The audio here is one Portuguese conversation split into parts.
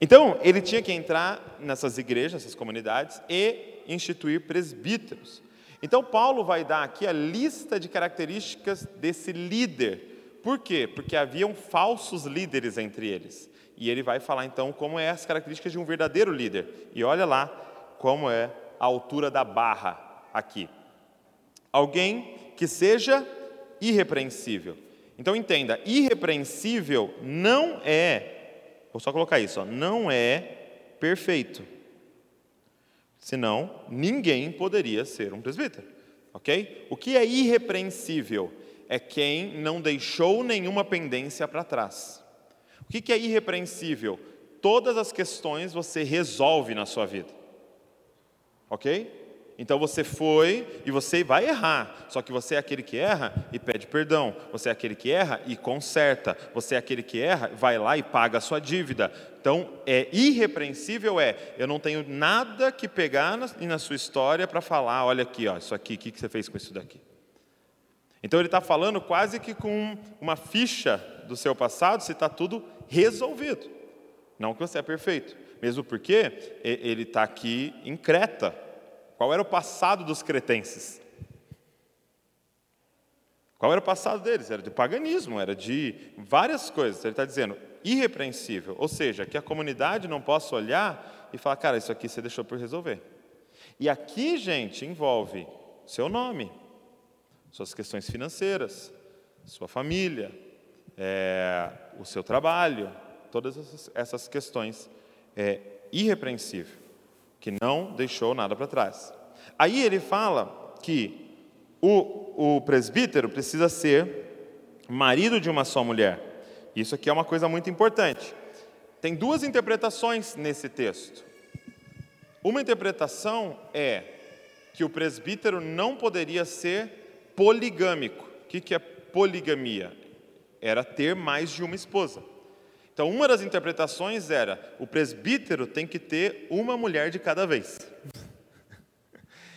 Então, ele tinha que entrar nessas igrejas, nessas comunidades e instituir presbíteros. Então, Paulo vai dar aqui a lista de características desse líder. Por quê? Porque haviam falsos líderes entre eles. E ele vai falar então como é as características de um verdadeiro líder. E olha lá como é a altura da barra aqui. Alguém que seja irrepreensível. Então entenda, irrepreensível não é, vou só colocar isso, ó, não é perfeito. Senão, ninguém poderia ser um presbítero. Ok? O que é irrepreensível? É quem não deixou nenhuma pendência para trás. O que é irrepreensível? Todas as questões você resolve na sua vida. Ok? Então você foi e você vai errar. Só que você é aquele que erra e pede perdão. Você é aquele que erra e conserta. Você é aquele que erra, vai lá e paga a sua dívida. Então, é irrepreensível é, eu não tenho nada que pegar na, na sua história para falar, olha aqui, ó, isso aqui, o que, que você fez com isso daqui? Então ele está falando quase que com uma ficha do seu passado, se está tudo resolvido. Não que você é perfeito, mesmo porque ele está aqui em Creta, qual era o passado dos cretenses? Qual era o passado deles? Era de paganismo, era de várias coisas. Ele está dizendo irrepreensível, ou seja, que a comunidade não possa olhar e falar, cara, isso aqui você deixou por resolver. E aqui, gente, envolve seu nome, suas questões financeiras, sua família, é, o seu trabalho, todas essas, essas questões. É irrepreensível que não deixou nada para trás. Aí ele fala que o, o presbítero precisa ser marido de uma só mulher. Isso aqui é uma coisa muito importante. Tem duas interpretações nesse texto. Uma interpretação é que o presbítero não poderia ser poligâmico. O que é poligamia? Era ter mais de uma esposa. Então, uma das interpretações era: o presbítero tem que ter uma mulher de cada vez.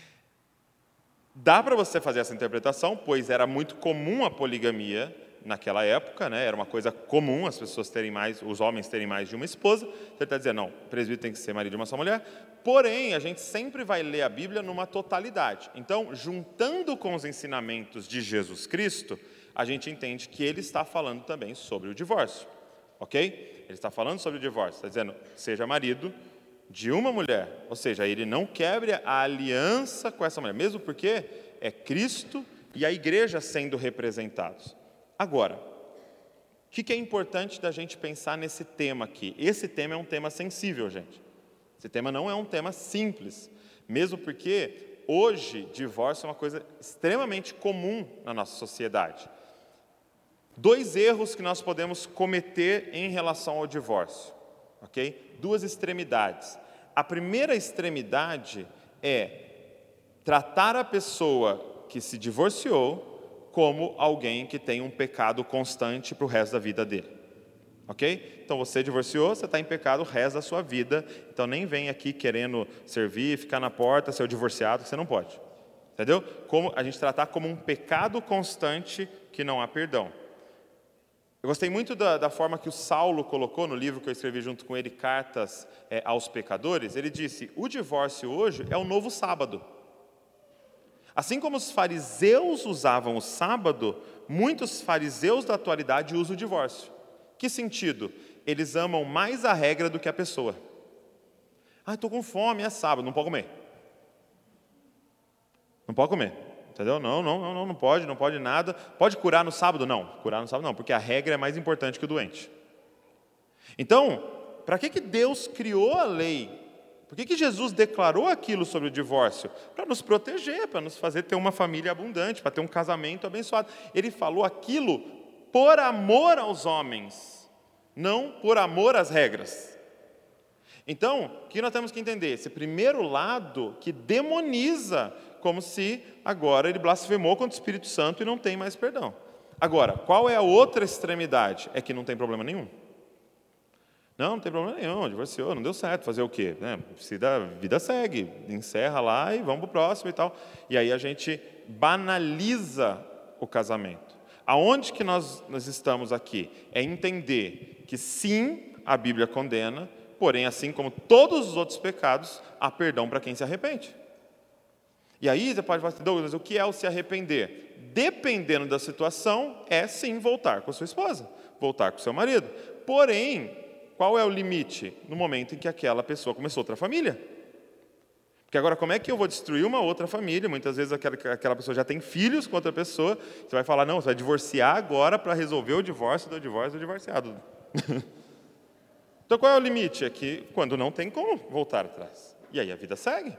Dá para você fazer essa interpretação, pois era muito comum a poligamia naquela época, né? era uma coisa comum as pessoas terem mais, os homens terem mais de uma esposa. Ele está dizendo, não, o presbítero tem que ser marido de uma só mulher. Porém, a gente sempre vai ler a Bíblia numa totalidade. Então, juntando com os ensinamentos de Jesus Cristo, a gente entende que ele está falando também sobre o divórcio ok? Ele está falando sobre o divórcio, está dizendo, seja marido de uma mulher, ou seja, ele não quebre a aliança com essa mulher, mesmo porque é Cristo e a igreja sendo representados. Agora, o que é importante da gente pensar nesse tema aqui? Esse tema é um tema sensível, gente. Esse tema não é um tema simples, mesmo porque hoje divórcio é uma coisa extremamente comum na nossa sociedade dois erros que nós podemos cometer em relação ao divórcio, ok? Duas extremidades. A primeira extremidade é tratar a pessoa que se divorciou como alguém que tem um pecado constante para o resto da vida dele. Ok? Então você divorciou, você está em pecado o resto da sua vida. Então nem vem aqui querendo servir, ficar na porta, ser o divorciado, você não pode. Entendeu? Como a gente tratar como um pecado constante que não há perdão. Eu gostei muito da, da, forma que o Saulo colocou no livro que eu escrevi junto com ele, Cartas é, aos Pecadores. Ele disse: o divórcio hoje é o novo sábado. Assim como os fariseus usavam o sábado, muitos fariseus da atualidade usam o divórcio. Que sentido? Eles amam mais a regra do que a pessoa. Ah, estou com fome, é sábado, não pode comer. Não pode comer. Entendeu? Não, não, não, não pode, não pode nada. Pode curar no sábado? Não, curar no sábado não, porque a regra é mais importante que o doente. Então, para que, que Deus criou a lei? Por que, que Jesus declarou aquilo sobre o divórcio? Para nos proteger, para nos fazer ter uma família abundante, para ter um casamento abençoado. Ele falou aquilo por amor aos homens, não por amor às regras. Então, o que nós temos que entender? Esse primeiro lado que demoniza como se agora ele blasfemou contra o Espírito Santo e não tem mais perdão. Agora, qual é a outra extremidade? É que não tem problema nenhum. Não, não tem problema nenhum, divorciou, não deu certo, fazer o quê? É, a vida segue, encerra lá e vamos para o próximo e tal. E aí a gente banaliza o casamento. Aonde que nós, nós estamos aqui? É entender que sim, a Bíblia condena, porém, assim como todos os outros pecados, há perdão para quem se arrepende. E aí você pode falar assim, Douglas, o que é o se arrepender? Dependendo da situação, é sim voltar com a sua esposa, voltar com o seu marido. Porém, qual é o limite? No momento em que aquela pessoa começou outra família. Porque agora, como é que eu vou destruir uma outra família? Muitas vezes aquela, aquela pessoa já tem filhos com outra pessoa, você vai falar, não, você vai divorciar agora para resolver o divórcio do divórcio do divorciado. então qual é o limite? É que quando não tem como voltar atrás. E aí a vida segue.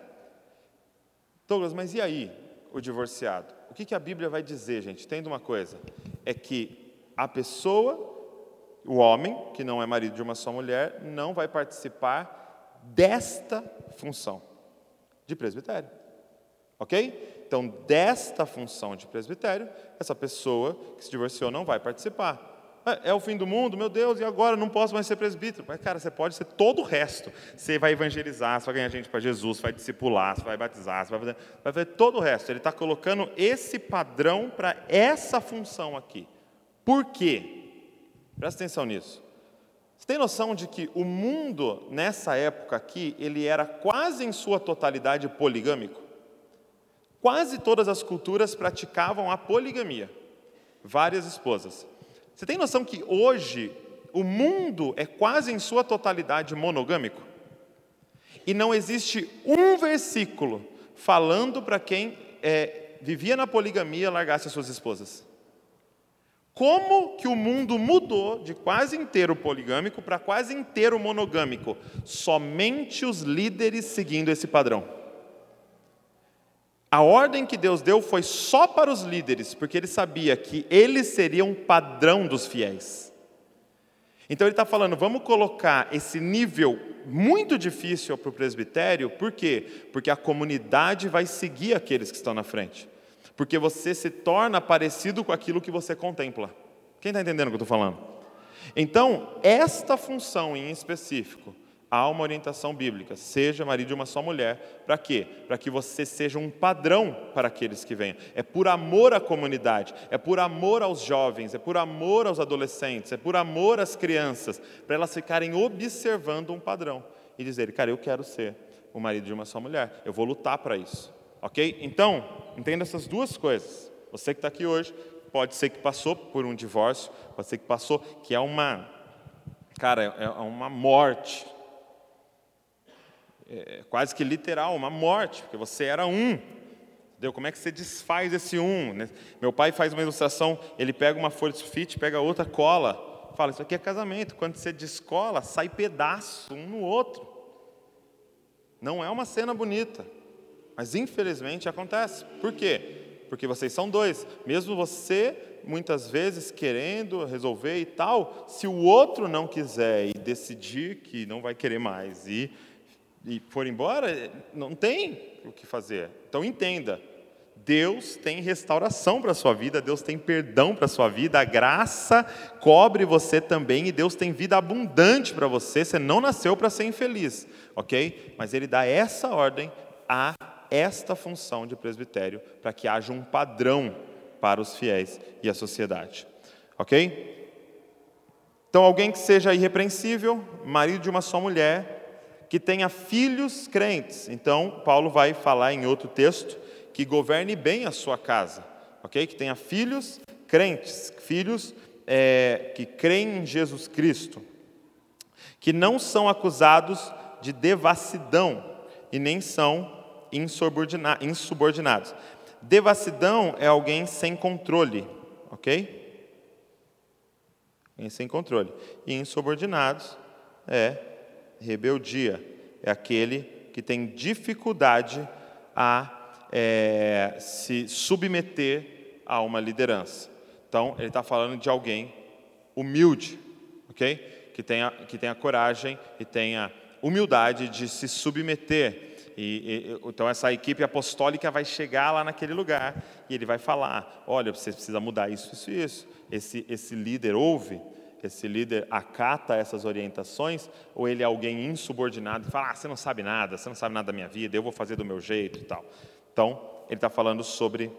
Douglas, mas e aí o divorciado? O que, que a Bíblia vai dizer, gente? Tendo uma coisa, é que a pessoa, o homem, que não é marido de uma só mulher, não vai participar desta função de presbitério. Ok? Então, desta função de presbitério, essa pessoa que se divorciou não vai participar. É, é o fim do mundo, meu Deus, e agora não posso mais ser presbítero. Mas, cara, você pode ser todo o resto. Você vai evangelizar, você vai ganhar gente para Jesus, você vai discipular, você vai batizar, você vai fazer, vai fazer todo o resto. Ele está colocando esse padrão para essa função aqui. Por quê? Presta atenção nisso. Você tem noção de que o mundo, nessa época aqui, ele era quase em sua totalidade poligâmico? Quase todas as culturas praticavam a poligamia. Várias esposas. Você tem noção que hoje o mundo é quase em sua totalidade monogâmico? E não existe um versículo falando para quem é, vivia na poligamia largasse as suas esposas. Como que o mundo mudou de quase inteiro poligâmico para quase inteiro monogâmico? Somente os líderes seguindo esse padrão. A ordem que Deus deu foi só para os líderes, porque ele sabia que eles seriam padrão dos fiéis. Então ele está falando, vamos colocar esse nível muito difícil para o presbitério, por quê? Porque a comunidade vai seguir aqueles que estão na frente. Porque você se torna parecido com aquilo que você contempla. Quem está entendendo o que eu estou falando? Então, esta função em específico, há uma orientação bíblica. Seja marido de uma só mulher. Para quê? Para que você seja um padrão para aqueles que venham. É por amor à comunidade, é por amor aos jovens, é por amor aos adolescentes, é por amor às crianças, para elas ficarem observando um padrão e dizerem, cara, eu quero ser o marido de uma só mulher, eu vou lutar para isso. Ok? Então, entenda essas duas coisas. Você que está aqui hoje, pode ser que passou por um divórcio, pode ser que passou, que é uma, cara, é uma morte é, quase que literal, uma morte, porque você era um. Entendeu? Como é que você desfaz esse um? Né? Meu pai faz uma ilustração, ele pega uma folha de sulfite, pega outra, cola. Fala, isso aqui é casamento. Quando você descola, sai pedaço um no outro. Não é uma cena bonita, mas infelizmente acontece. Por quê? Porque vocês são dois. Mesmo você, muitas vezes, querendo resolver e tal, se o outro não quiser e decidir que não vai querer mais e e for embora, não tem o que fazer. Então entenda, Deus tem restauração para a sua vida, Deus tem perdão para a sua vida, a graça cobre você também e Deus tem vida abundante para você. Você não nasceu para ser infeliz, ok? Mas Ele dá essa ordem a esta função de presbitério para que haja um padrão para os fiéis e a sociedade, ok? Então, alguém que seja irrepreensível, marido de uma só mulher, que tenha filhos crentes. Então, Paulo vai falar em outro texto que governe bem a sua casa, ok? Que tenha filhos crentes, filhos é, que creem em Jesus Cristo, que não são acusados de devassidão e nem são insubordinados. Devassidão é alguém sem controle, ok? Alguém sem controle. E insubordinados é rebeldia. É aquele que tem dificuldade a é, se submeter a uma liderança. Então, ele está falando de alguém humilde, ok? Que tenha, que tenha coragem e tenha humildade de se submeter. E, e, então, essa equipe apostólica vai chegar lá naquele lugar e ele vai falar: olha, você precisa mudar isso, isso isso. Esse, esse líder ouve, esse líder acata essas orientações, ou ele é alguém insubordinado e fala: ah, você não sabe nada, você não sabe nada da minha vida, eu vou fazer do meu jeito e tal. Então, ele está falando sobre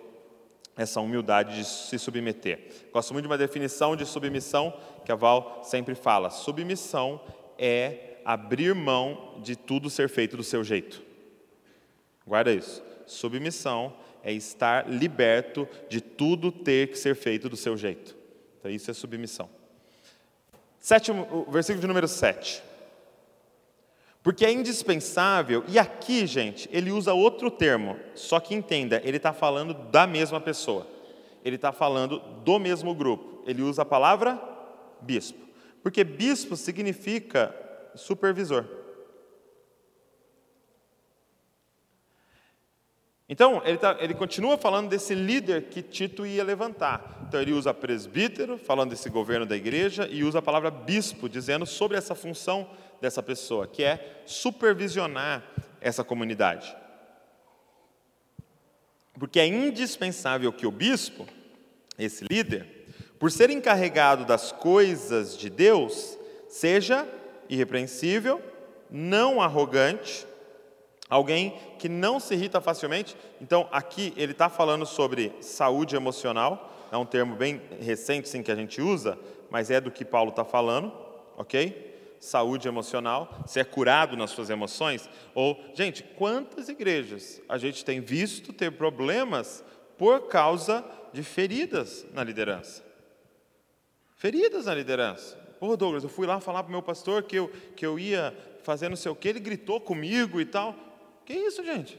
essa humildade de se submeter. Gosto muito de uma definição de submissão que a Val sempre fala: submissão é abrir mão de tudo ser feito do seu jeito. Guarda isso. Submissão é estar liberto de tudo ter que ser feito do seu jeito. Então, isso é submissão. Sétimo, versículo de número 7. Porque é indispensável, e aqui, gente, ele usa outro termo, só que entenda, ele está falando da mesma pessoa, ele está falando do mesmo grupo, ele usa a palavra bispo, porque bispo significa supervisor. Então, ele, tá, ele, continua falando desse líder que Tito ia levantar. Então, ele usa presbítero, falando desse governo da igreja, e usa a palavra bispo, dizendo sobre essa função dessa pessoa, que é supervisionar essa comunidade. Porque é indispensável que o bispo, esse líder, por ser encarregado das coisas de Deus, seja irrepreensível, não arrogante, alguém que não se irrita facilmente. Então, aqui ele está falando sobre saúde emocional, é um termo bem recente sim, que a gente usa, mas é do que Paulo está falando, ok? Saúde emocional, se é curado nas suas emoções. Ou, gente, quantas igrejas a gente tem visto ter problemas por causa de feridas na liderança? Feridas na liderança. Pô, Douglas, eu fui lá falar para o meu pastor que eu, que eu ia fazer não sei o que, ele gritou comigo e tal. Que isso, gente?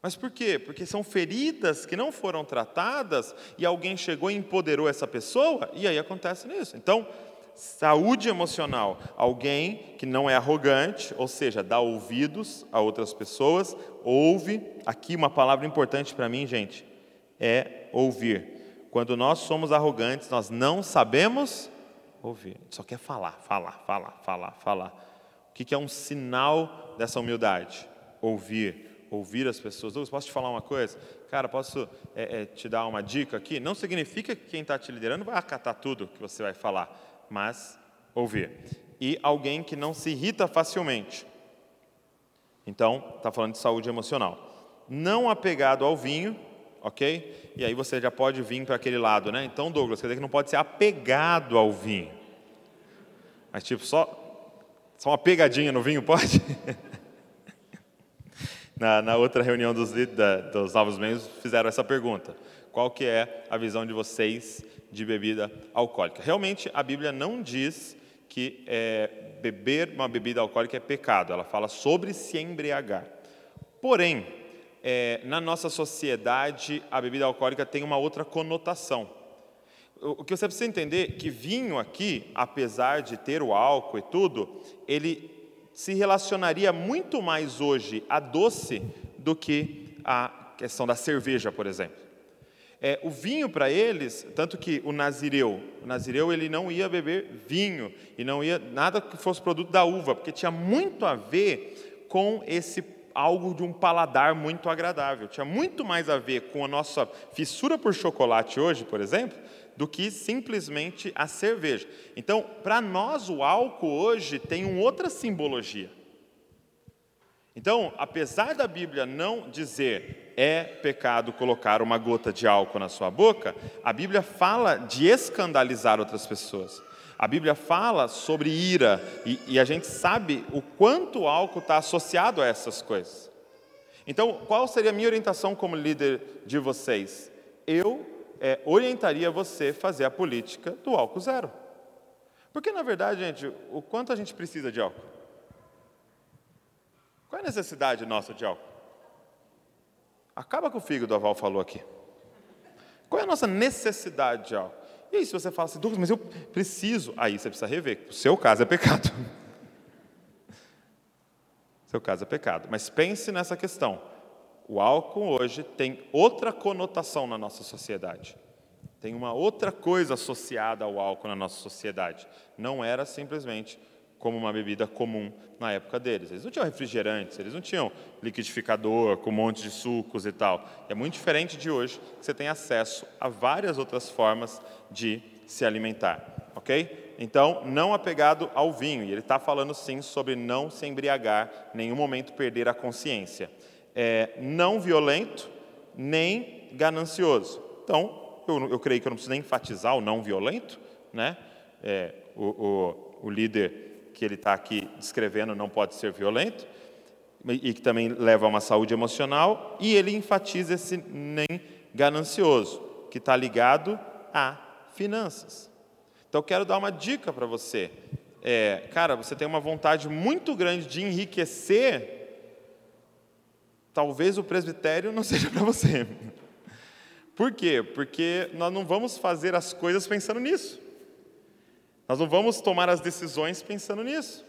Mas por quê? Porque são feridas que não foram tratadas e alguém chegou e empoderou essa pessoa e aí acontece nisso. Então, saúde emocional, alguém que não é arrogante, ou seja, dá ouvidos a outras pessoas, ouve. Aqui uma palavra importante para mim, gente, é ouvir. Quando nós somos arrogantes, nós não sabemos ouvir. Só quer falar, falar, falar, falar, falar. O que é um sinal dessa humildade? Ouvir, ouvir as pessoas. Douglas, posso te falar uma coisa? Cara, posso é, é, te dar uma dica aqui? Não significa que quem está te liderando vai acatar tudo que você vai falar, mas ouvir. E alguém que não se irrita facilmente. Então, está falando de saúde emocional. Não apegado ao vinho, ok? E aí você já pode vir para aquele lado, né? Então, Douglas, quer dizer que não pode ser apegado ao vinho. Mas, tipo, só só uma pegadinha no vinho, pode? na, na, outra reunião dos, da, dos novos membros, fizeram essa pergunta. Qual que é a visão de vocês de bebida alcoólica? Realmente, a Bíblia não diz que é, beber uma bebida alcoólica é pecado. Ela fala sobre se embriagar. Porém, é, na nossa sociedade, a bebida alcoólica tem uma outra conotação. O que você precisa entender é que vinho aqui, apesar de ter o álcool e tudo, ele se relacionaria muito mais hoje a doce do que a questão da cerveja, por exemplo. É, o vinho para eles, tanto que o nazireu, o nazireu ele não ia beber vinho e não ia nada que fosse produto da uva, porque tinha muito a ver com esse algo de um paladar muito agradável. Tinha muito mais a ver com a nossa fissura por chocolate hoje, por exemplo, do que simplesmente a cerveja. Então, para nós, o álcool hoje tem uma outra simbologia. Então, apesar da Bíblia não dizer é pecado colocar uma gota de álcool na sua boca, a Bíblia fala de escandalizar outras pessoas. A Bíblia fala sobre ira, e, e a gente sabe o quanto o álcool está associado a essas coisas. Então, qual seria a minha orientação como líder de vocês? Eu é, orientaria você fazer a política do álcool zero. Porque, na verdade, gente, o quanto a gente precisa de álcool? Qual é a necessidade nossa de álcool? Acaba com o fígado, a Val falou aqui. Qual é a nossa necessidade de álcool? E aí, se você fala assim, Douglas, mas eu preciso, aí você precisa rever. O seu caso é pecado. Seu caso é pecado. Mas pense nessa questão. O álcool hoje tem outra conotação na nossa sociedade. Tem uma outra coisa associada ao álcool na nossa sociedade. Não era simplesmente como uma bebida comum na época deles. Eles não tinham refrigerantes, eles não tinham liquidificador com um monte de sucos e tal. É muito diferente de hoje, que você tem acesso a várias outras formas de se alimentar, ok? Então, não apegado ao vinho. E ele está falando sim sobre não se embriagar, em nenhum momento perder a consciência é, não violento nem ganancioso. Então, eu, eu, creio que eu não preciso nem enfatizar o não violento, né? É, o, o, o líder que ele está aqui descrevendo não pode ser violento, e que também leva a uma saúde emocional, e ele enfatiza esse nem ganancioso, que está ligado a finanças. Então, eu quero dar uma dica para você. É, cara, você tem uma vontade muito grande de enriquecer, talvez o presbitério não seja para você. Por quê? Porque nós não vamos fazer as coisas pensando nisso. Nós não vamos tomar as decisões pensando nisso.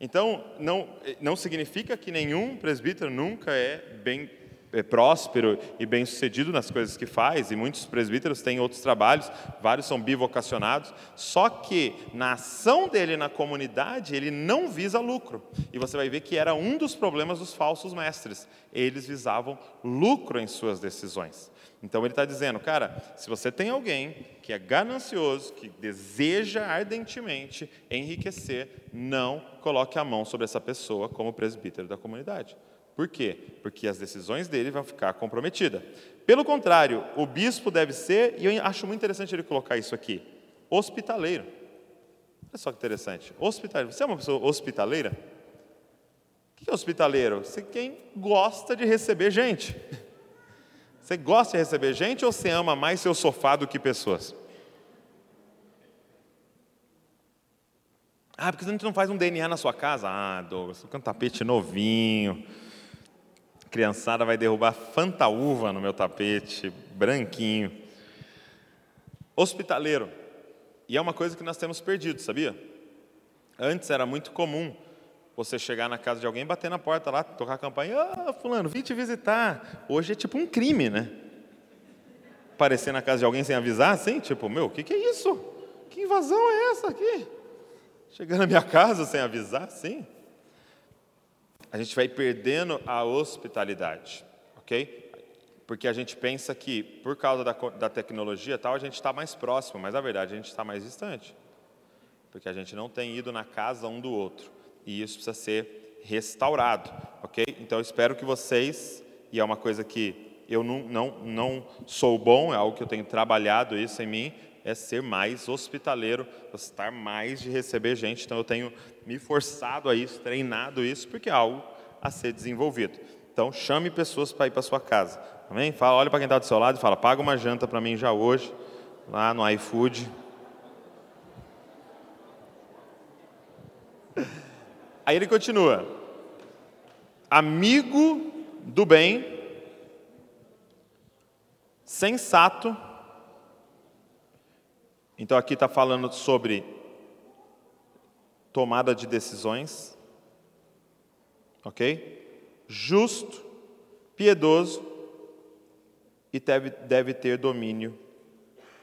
Então, não, não significa que nenhum presbítero nunca é bem é próspero e bem sucedido nas coisas que faz, e muitos presbíteros têm outros trabalhos, vários são bivocacionados, só que na ação dele na comunidade, ele não visa lucro. E você vai ver que era um dos problemas dos falsos mestres, eles visavam lucro em suas decisões. Então ele está dizendo, cara, se você tem alguém que é ganancioso, que deseja ardentemente enriquecer, não coloque a mão sobre essa pessoa como presbítero da comunidade. Por quê? Porque as decisões dele vão ficar comprometidas. Pelo contrário, o bispo deve ser, e eu acho muito interessante ele colocar isso aqui, hospitaleiro. Olha só que interessante. Hospitaleiro. Você é uma pessoa hospitaleira? O que é hospitaleiro? Você é quem gosta de receber gente. Você gosta de receber gente ou você ama mais seu sofá do que pessoas? Ah, porque a gente não faz um DNA na sua casa? Ah, Douglas, com um tapete novinho. Criançada vai derrubar fantaúva no meu tapete, branquinho. Hospitaleiro. E é uma coisa que nós temos perdido, sabia? Antes era muito comum você chegar na casa de alguém, bater na porta lá, tocar a campainha, ah, fulano, vim te visitar. Hoje é tipo um crime, né? Aparecer na casa de alguém sem avisar, assim, tipo, meu, o que, que é isso? Que invasão é essa aqui? Chegando na minha casa sem avisar, sim. A gente vai perdendo a hospitalidade, ok? Porque a gente pensa que, por causa da, da tecnologia tal, a gente está mais próximo, mas na verdade a gente está mais distante. Porque a gente não tem ido na casa um do outro e isso precisa ser restaurado, ok? Então eu espero que vocês, e é uma coisa que eu não, não, não sou bom, é algo que eu tenho trabalhado isso em mim, é ser mais hospitaleiro, gostar mais de receber gente. Então eu tenho me forçado a isso, treinado isso, porque é algo a ser desenvolvido. Então chame pessoas para ir para sua casa. Amém? Fala, olha para quem está do seu lado e fala: paga uma janta para mim já hoje, lá no iFood. Aí ele continua: amigo do bem, sensato. Então aqui está falando sobre tomada de decisões, ok? Justo, piedoso e deve, deve ter domínio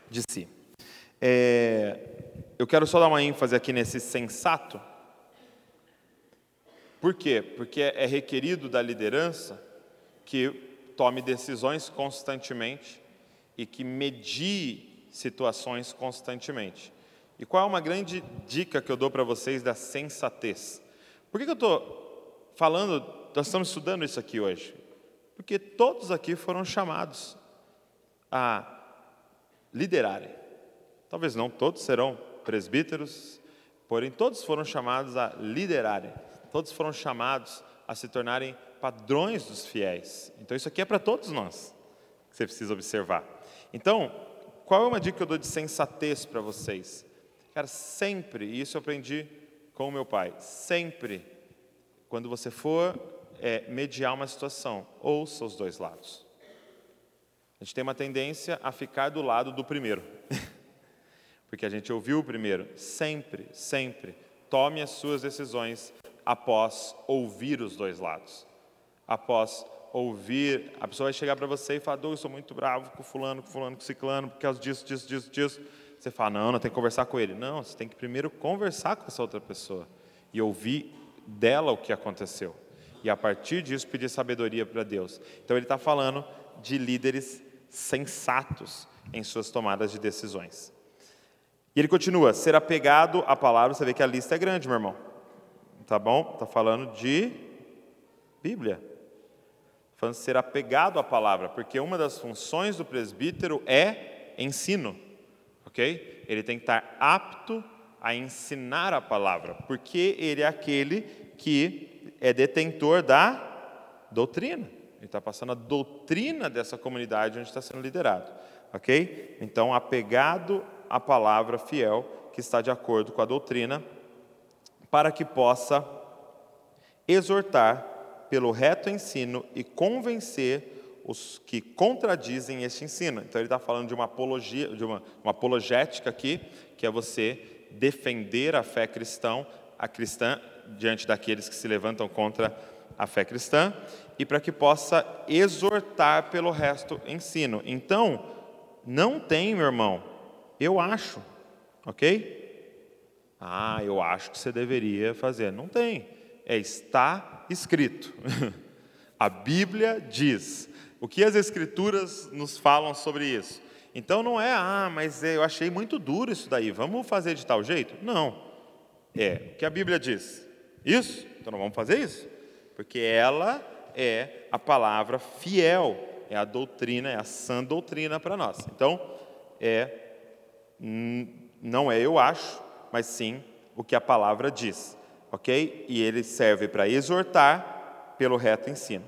de si. É, eu quero só dar uma ênfase aqui nesse sensato, por quê? Porque é requerido da liderança que tome decisões constantemente e que medie situações constantemente. E qual é uma grande dica que eu dou para vocês da sensatez? Por que, que eu estou falando, nós estamos estudando isso aqui hoje? Porque todos aqui foram chamados a liderarem. Talvez não todos serão presbíteros, porém todos foram chamados a liderarem todos foram chamados a se tornarem padrões dos fiéis. Então, isso aqui é para todos nós, que você precisa observar. Então, qual é uma dica que eu dou de sensatez para vocês? Cara, sempre, e isso eu aprendi com o meu pai, sempre, quando você for é, mediar uma situação, ouça os dois lados. A gente tem uma tendência a ficar do lado do primeiro, porque a gente ouviu o primeiro. Sempre, sempre, tome as suas decisões após ouvir os dois lados. Após ouvir, a pessoa vai chegar para você e falar: eu sou muito bravo com fulano, com fulano, com ciclano, por causa disso, disso, disso, disso. Você fala: Não, não tem que conversar com ele. Não, você tem que primeiro conversar com essa outra pessoa e ouvir dela o que aconteceu. E a partir disso pedir sabedoria para Deus. Então ele está falando de líderes sensatos em suas tomadas de decisões. E ele continua: ser apegado à palavra, você vê que a lista é grande, meu irmão tá bom? Está falando de Bíblia. Falando de ser apegado à palavra, porque uma das funções do presbítero é ensino, ok? Ele tem que estar apto a ensinar a palavra, porque ele é aquele que é detentor da doutrina. Ele está passando a doutrina dessa comunidade onde está sendo liderado. Ok? Então, apegado à palavra fiel, que está de acordo com a doutrina, para que possa exortar pelo reto ensino e convencer os que contradizem este ensino. Então ele está falando de uma apologia, de uma, uma apologética aqui, que é você defender a fé cristã, a cristã diante daqueles que se levantam contra a fé cristã e para que possa exortar pelo resto ensino. Então, não tem, meu irmão, eu acho, ok? Ah, eu acho que você deveria fazer. Não tem. É está escrito. a Bíblia diz. O que as Escrituras nos falam sobre isso? Então não é, ah, mas eu achei muito duro isso daí, vamos fazer de tal jeito? Não. É o que a Bíblia diz. Isso? Então não vamos fazer isso. Porque ela é a palavra fiel, é a doutrina, é a sã doutrina para nós. Então, é não é eu acho, mas sim o que a palavra diz, ok? E ele serve para exortar pelo reto ensino.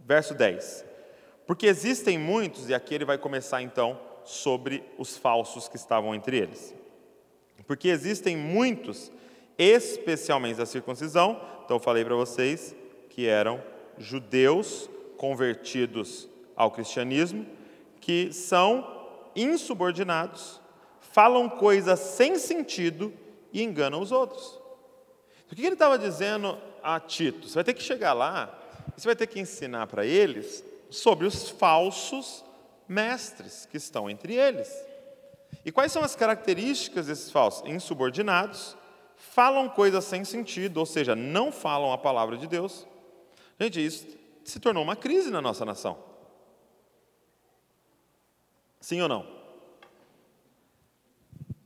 Verso 10. Porque existem muitos, e aqui ele vai começar então sobre os falsos que estavam entre eles. Porque existem muitos, especialmente da circuncisão, então eu falei para vocês que eram judeus convertidos ao cristianismo, que são insubordinados, falam coisas sem sentido e enganam os outros. O que ele estava dizendo a Tito? Você vai ter que chegar lá você vai ter que ensinar para eles sobre os falsos mestres que estão entre eles. E quais são as características desses falsos? Insubordinados, falam coisas sem sentido, ou seja, não falam a palavra de Deus. Gente, isso se tornou uma crise na nossa nação. Sim ou não?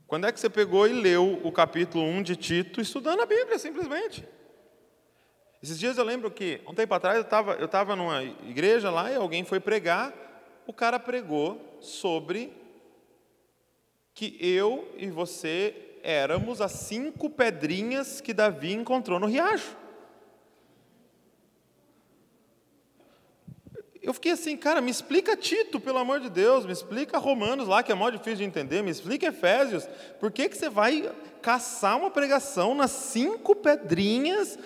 Quando é que você pegou e leu o capítulo 1 de Tito estudando a Bíblia, simplesmente? Esses dias eu lembro que, um tempo atrás, eu estava eu estava numa igreja lá e alguém foi pregar, o cara pregou sobre que eu e você éramos as cinco pedrinhas que Davi encontrou no riacho. eu fiquei assim, cara, me explica Tito, pelo amor de Deus, me explica Romanos lá, que é mó difícil de entender, me explica Efésios, por que, que você vai caçar uma pregação nas cinco pedrinhas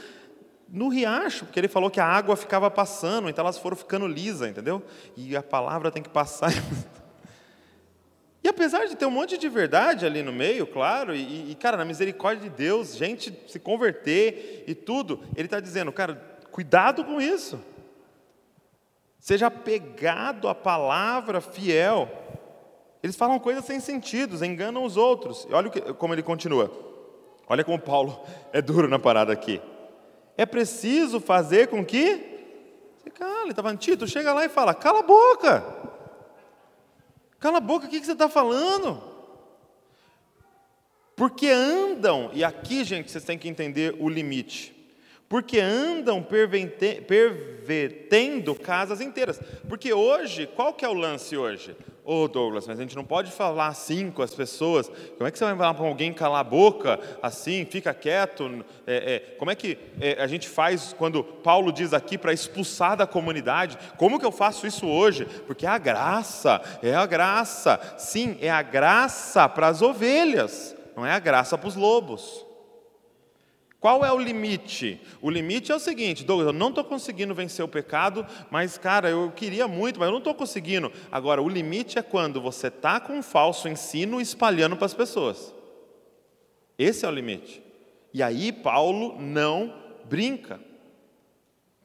no riacho? Porque ele falou que a água ficava passando, então elas foram ficando lisa, entendeu? E a palavra tem que passar. E apesar de ter um monte de verdade ali no meio, claro, e, e cara, na misericórdia de Deus, gente se converter e tudo, ele está dizendo, cara, cuidado com isso. Seja apegado à palavra fiel. Eles falam coisas sem sentido, enganam os outros. E olha como ele continua. Olha como Paulo é duro na parada aqui. É preciso fazer com que. Cala, está falando, Tito, chega lá e fala: cala a boca. Cala a boca, o que você está falando? Porque andam, e aqui, gente, vocês têm que entender o limite porque andam pervertendo casas inteiras. Porque hoje, qual que é o lance hoje? Ô oh, Douglas, mas a gente não pode falar assim com as pessoas. Como é que você vai falar para alguém calar a boca assim, fica quieto? É, é, como é que é, a gente faz quando Paulo diz aqui para expulsar da comunidade? Como que eu faço isso hoje? Porque é a graça, é a graça. Sim, é a graça para as ovelhas, não é a graça para os lobos. Qual é o limite? O limite é o seguinte, Douglas, eu não estou conseguindo vencer o pecado, mas, cara, eu queria muito, mas eu não estou conseguindo. Agora, o limite é quando você está com um falso ensino espalhando para as pessoas. Esse é o limite. E aí, Paulo não brinca.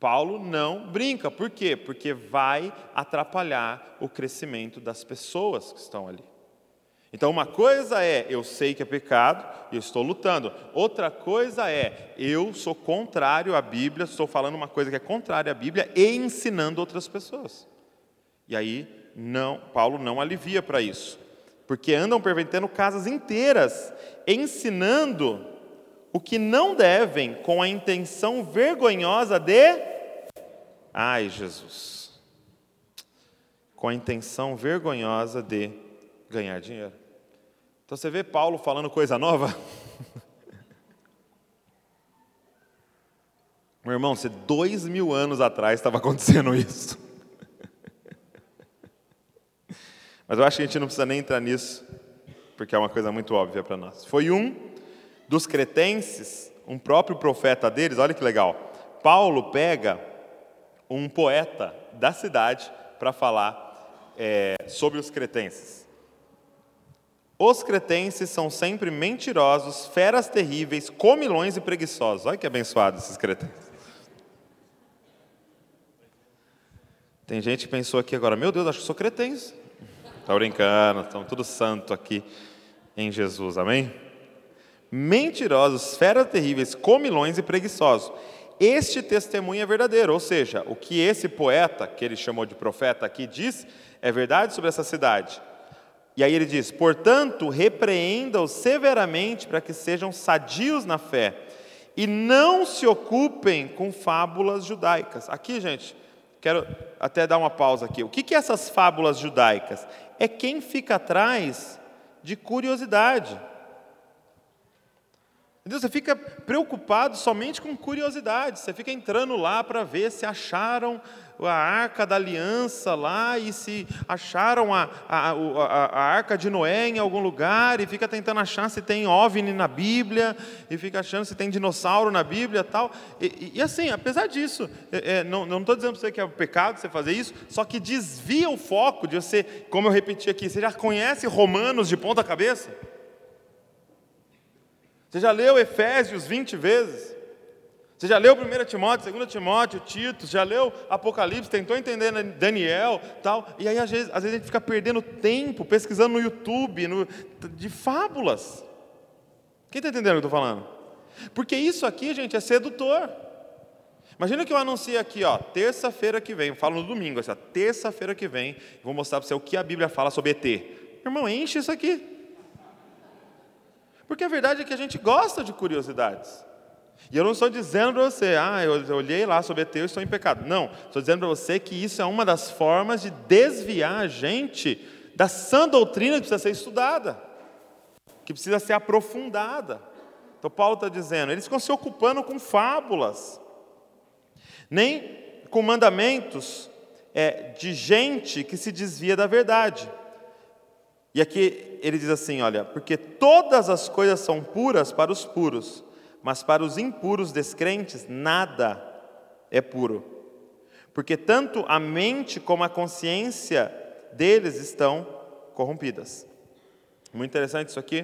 Paulo não brinca. Por quê? Porque vai atrapalhar o crescimento das pessoas que estão ali. Então, uma coisa é eu sei que é pecado e eu estou lutando. Outra coisa é eu sou contrário à Bíblia, estou falando uma coisa que é contrária à Bíblia e ensinando outras pessoas. E aí, não, Paulo não alivia para isso, porque andam pervertendo casas inteiras, ensinando o que não devem com a intenção vergonhosa de. Ai, Jesus! Com a intenção vergonhosa de ganhar dinheiro. Então você vê Paulo falando coisa nova? Meu irmão, Se dois mil anos atrás estava acontecendo isso. Mas eu acho que a gente não precisa nem entrar nisso, porque é uma coisa muito óbvia para nós. Foi um dos cretenses, um próprio profeta deles, olha que legal. Paulo pega um poeta da cidade para falar é, sobre os cretenses. Os cretenses são sempre mentirosos, feras terríveis, comilões e preguiçosos. Olha que abençoados esses cretenses. Tem gente que pensou aqui agora, meu Deus, acho que sou cretense. Está brincando, estamos tudo santo aqui em Jesus, amém? Mentirosos, feras terríveis, comilões e preguiçosos. Este testemunho é verdadeiro, ou seja, o que esse poeta, que ele chamou de profeta aqui, diz, é verdade sobre essa cidade. E aí ele diz: portanto, repreenda-os severamente para que sejam sadios na fé e não se ocupem com fábulas judaicas. Aqui, gente, quero até dar uma pausa aqui. O que, é essas fábulas judaicas? É quem fica atrás de curiosidade. Entendeu? Você fica preocupado somente com curiosidade, você fica entrando lá para ver se acharam a arca da aliança lá e se acharam a, a, a, a, arca de Noé em algum lugar e fica tentando achar se tem OVNI na Bíblia e fica achando se tem dinossauro na Bíblia tal. e. E, assim, apesar disso, é, é, não estou dizendo para você que é pecado você fazer isso, só que desvia o foco de você, como eu repeti aqui, você já conhece Romanos de ponta cabeça? Você já leu Efésios 20 vezes? Você já leu 1 Timóteo, 2 Timóteo, Tito, já leu Apocalipse, tentou entender Daniel, tal, e aí às vezes, às vezes a gente fica perdendo tempo pesquisando no YouTube, no, de fábulas. Quem está entendendo o que eu estou falando? Porque isso aqui, gente, é sedutor. Imagina que eu anuncie aqui, ó, terça-feira que vem, eu falo no domingo, assim, terça-feira que vem, vou mostrar para você o que a Bíblia fala sobre ET. Irmão, enche isso aqui. Porque a verdade é que a gente gosta de curiosidades. E eu não estou dizendo para você, ah, eu olhei lá sobre ET, eu estou em pecado. Não, estou dizendo para você que isso é uma das formas de desviar a gente da sã doutrina que precisa ser estudada, que precisa ser aprofundada. Então Paulo está dizendo, eles ficam se ocupando com fábulas, nem com mandamentos é, de gente que se desvia da verdade. E aqui ele diz assim: olha, porque todas as coisas são puras para os puros, mas para os impuros descrentes nada é puro. Porque tanto a mente como a consciência deles estão corrompidas. Muito interessante isso aqui,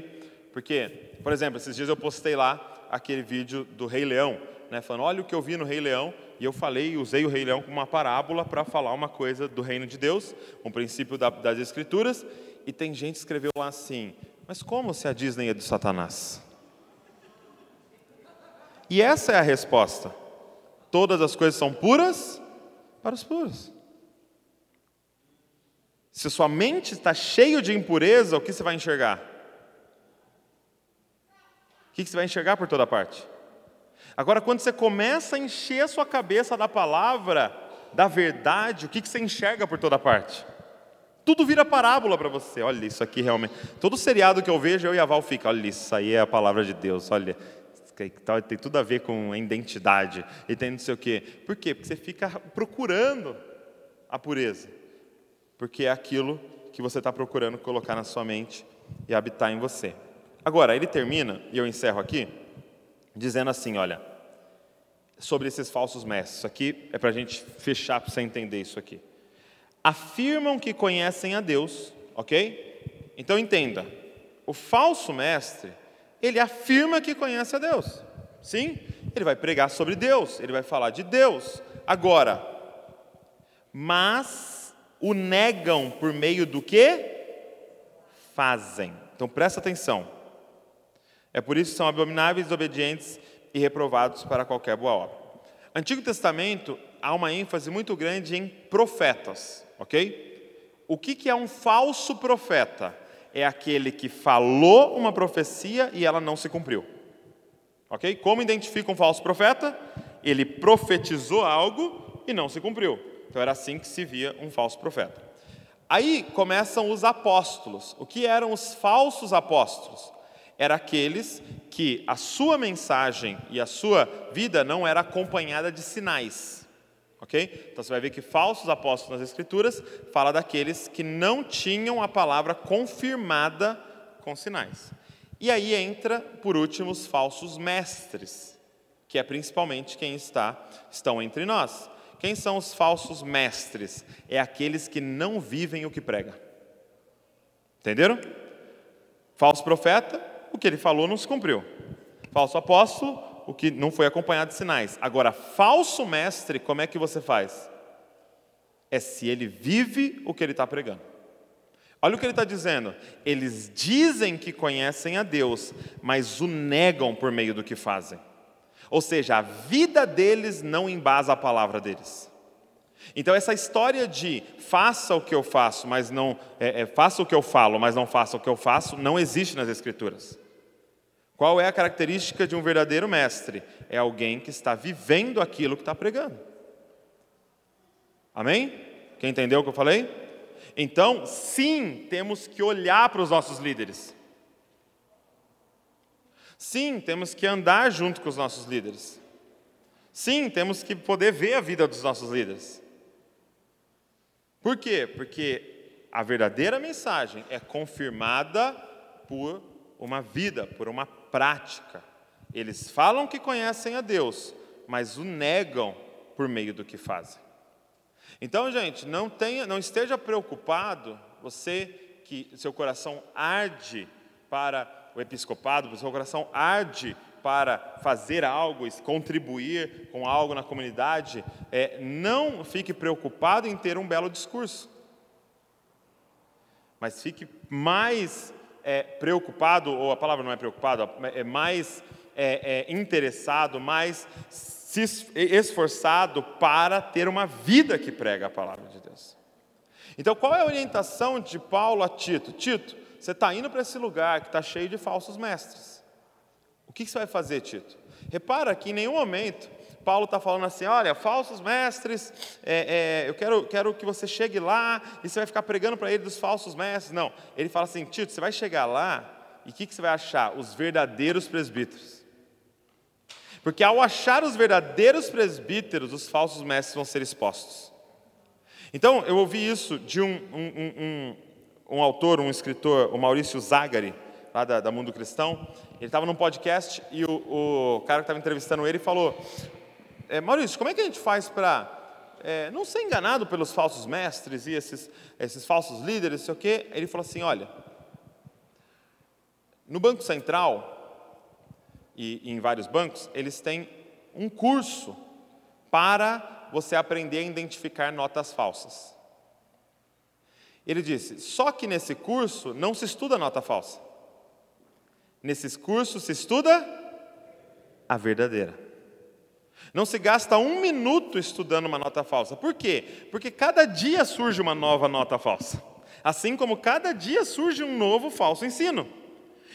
porque, por exemplo, esses dias eu postei lá aquele vídeo do Rei Leão, né, falando: olha o que eu vi no Rei Leão, e eu falei, usei o Rei Leão como uma parábola para falar uma coisa do reino de Deus, um princípio das Escrituras, e tem gente que escreveu lá assim: mas como se a Disney é de Satanás? E essa é a resposta. Todas as coisas são puras para os puros. Se sua mente está cheia de impureza, o que você vai enxergar? O que você vai enxergar por toda parte? Agora, quando você começa a encher a sua cabeça da palavra, da verdade, o que você enxerga por toda parte? Tudo vira parábola para você. Olha, isso aqui realmente. Todo seriado que eu vejo, eu e a Val fica, olha, isso aí é a palavra de Deus. Olha, tem tudo a ver com a identidade e tem não sei o quê. Por quê? Porque você fica procurando a pureza. Porque é aquilo que você está procurando colocar na sua mente e habitar em você. Agora, ele termina, e eu encerro aqui, dizendo assim: olha, sobre esses falsos mestres. Isso aqui é para a gente fechar, para você entender isso aqui afirmam que conhecem a Deus, ok? Então entenda, o falso mestre, ele afirma que conhece a Deus, sim? Ele vai pregar sobre Deus, ele vai falar de Deus. Agora, mas o negam por meio do que? Fazem. Então presta atenção. É por isso que são abomináveis, desobedientes e reprovados para qualquer boa obra. Antigo Testamento há uma ênfase muito grande em profetas ok? O que, que é um falso profeta? É aquele que falou uma profecia e ela não se cumpriu. Ok? Como identifica um falso profeta? Ele profetizou algo e não se cumpriu. Então era assim que se via um falso profeta. Aí começam os apóstolos. O que eram os falsos apóstolos? era aqueles que a sua mensagem e a sua vida não era acompanhada de sinais. Ok? Então você vai ver que falsos apóstolos nas Escrituras fala daqueles que não tinham a palavra confirmada com sinais. E aí entra, por último, os falsos mestres, que é principalmente quem está estão entre nós. Quem são os falsos mestres? É aqueles que não vivem o que prega. Entenderam? Falso profeta, o que ele falou não se cumpriu. Falso apóstolo, o que não foi acompanhado de sinais. Agora, falso mestre, como é que você faz? É se ele vive o que ele está pregando. Olha o que ele está dizendo. Eles dizem que conhecem a Deus, mas o negam por meio do que fazem. Ou seja, a vida deles não embasa a palavra deles. Então essa história de faça o que eu faço, mas não é, é, faça o que eu falo, mas não faça o que eu faço, não existe nas escrituras. Qual é a característica de um verdadeiro mestre? É alguém que está vivendo aquilo que está pregando. Amém? Quem entendeu o que eu falei? Então, sim, temos que olhar para os nossos líderes. Sim, temos que andar junto com os nossos líderes. Sim, temos que poder ver a vida dos nossos líderes. Por quê? Porque a verdadeira mensagem é confirmada por uma vida, por uma prática. Eles falam que conhecem a Deus, mas o negam por meio do que fazem. Então, gente, não tenha, não esteja preocupado, você que seu coração arde para o episcopado, seu coração arde para fazer algo, contribuir com algo na comunidade, é, não fique preocupado em ter um belo discurso, mas fique mais é, preocupado, ou a palavra não é preocupado, é mais é, é, interessado, mais esforçado para ter uma vida que prega a palavra de Deus. Então, qual é a orientação de Paulo a Tito? Tito, você está indo para esse lugar que está cheio de falsos mestres. O que você vai fazer, Tito? Repara que em nenhum momento Paulo está falando assim: olha, falsos mestres, é, é, eu quero, quero que você chegue lá e você vai ficar pregando para ele dos falsos mestres. Não, ele fala assim: Tito, você vai chegar lá e o que, que você vai achar? Os verdadeiros presbíteros. Porque ao achar os verdadeiros presbíteros, os falsos mestres vão ser expostos. Então, eu ouvi isso de um, um, um, um autor, um escritor, o Maurício Zagari, lá da, da Mundo Cristão. Ele estava num podcast e o, o cara que estava entrevistando ele falou: é, Maurício, como é que a gente faz para é, não ser enganado pelos falsos mestres e esses, esses falsos líderes, sei o quê? Ele falou assim: olha, no Banco Central, e, e em vários bancos, eles têm um curso para você aprender a identificar notas falsas. Ele disse: só que nesse curso não se estuda nota falsa. Nesses cursos se estuda a verdadeira. Não se gasta um minuto estudando uma nota falsa. Por quê? Porque cada dia surge uma nova nota falsa. Assim como cada dia surge um novo falso ensino.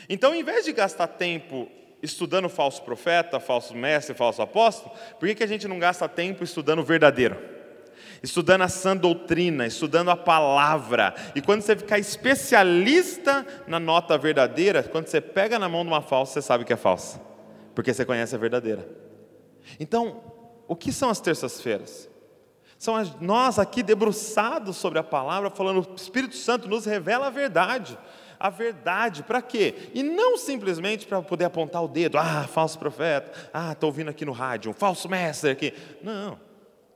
Então, em vez de gastar tempo estudando falso profeta, falso mestre, falso apóstolo, por que, que a gente não gasta tempo estudando o verdadeiro? Estudando a sã doutrina, estudando a palavra. E quando você ficar especialista na nota verdadeira, quando você pega na mão de uma falsa, você sabe que é falsa, porque você conhece a verdadeira. Então, o que são as terças-feiras? São nós aqui debruçados sobre a palavra, falando, o Espírito Santo nos revela a verdade a verdade. Para quê? E não simplesmente para poder apontar o dedo, ah, falso profeta, ah, estou ouvindo aqui no rádio, um falso mestre aqui. Não.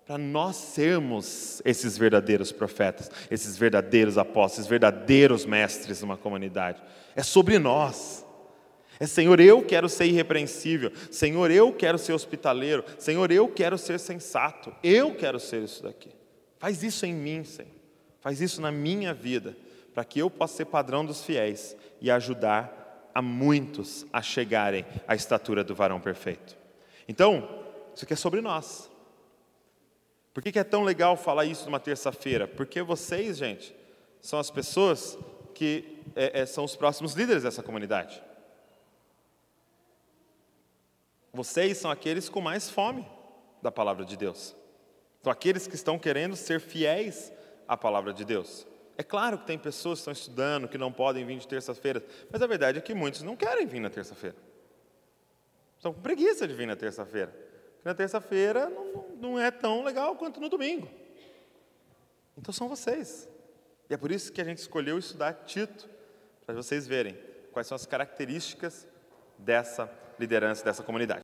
Para nós sermos esses verdadeiros profetas, esses verdadeiros apóstolos, esses verdadeiros mestres numa comunidade. É sobre nós. É Senhor, eu quero ser irrepreensível. Senhor, eu quero ser hospitaleiro. Senhor, eu quero ser sensato. Eu quero ser isso daqui. Faz isso em mim, Senhor. Faz isso na minha vida para que eu possa ser padrão dos fiéis e ajudar a muitos a chegarem à estatura do varão perfeito. Então, isso aqui é sobre nós. Por que é tão legal falar isso numa terça-feira? Porque vocês, gente, são as pessoas que é, é, são os próximos líderes dessa comunidade. Vocês são aqueles com mais fome da palavra de Deus. São aqueles que estão querendo ser fiéis à palavra de Deus. É claro que tem pessoas que estão estudando, que não podem vir de terça-feira, mas a verdade é que muitos não querem vir na terça-feira. Estão com preguiça de vir na terça-feira. Porque na terça-feira não, não é tão legal quanto no domingo. Então são vocês. E é por isso que a gente escolheu estudar Tito, para vocês verem quais são as características dessa liderança, dessa comunidade.